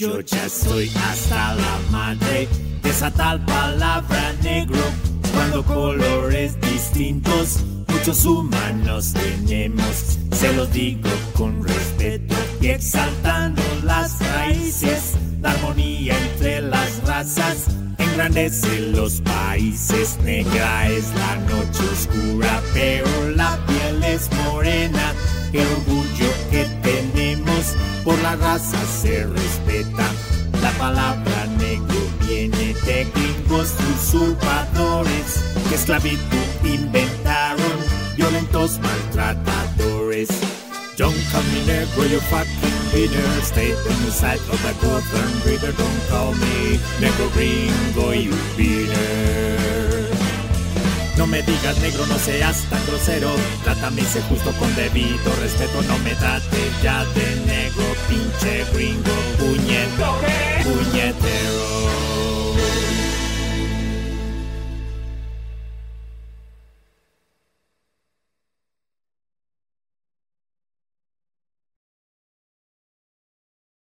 Yo ya estoy hasta la madre de esa tal palabra negro. Cuando colores distintos, muchos humanos tenemos. Se los digo con respeto y exaltando las raíces. La armonía entre las razas engrandece los países. Negra es la noche oscura, pero la piel es morena. El orgullo que tenemos por la raza se respeta. La palabra negro viene de gringos usurpadores que esclavitud inventaron, violentos maltratadores. Don't call me negro, you fucking winner. Stay on the side of the Gotham River. Don't call me negro gringo, you winner. No me digas negro, no seas tan grosero. Trátame y sé justo con debido respeto. No me trate ya de Che gringo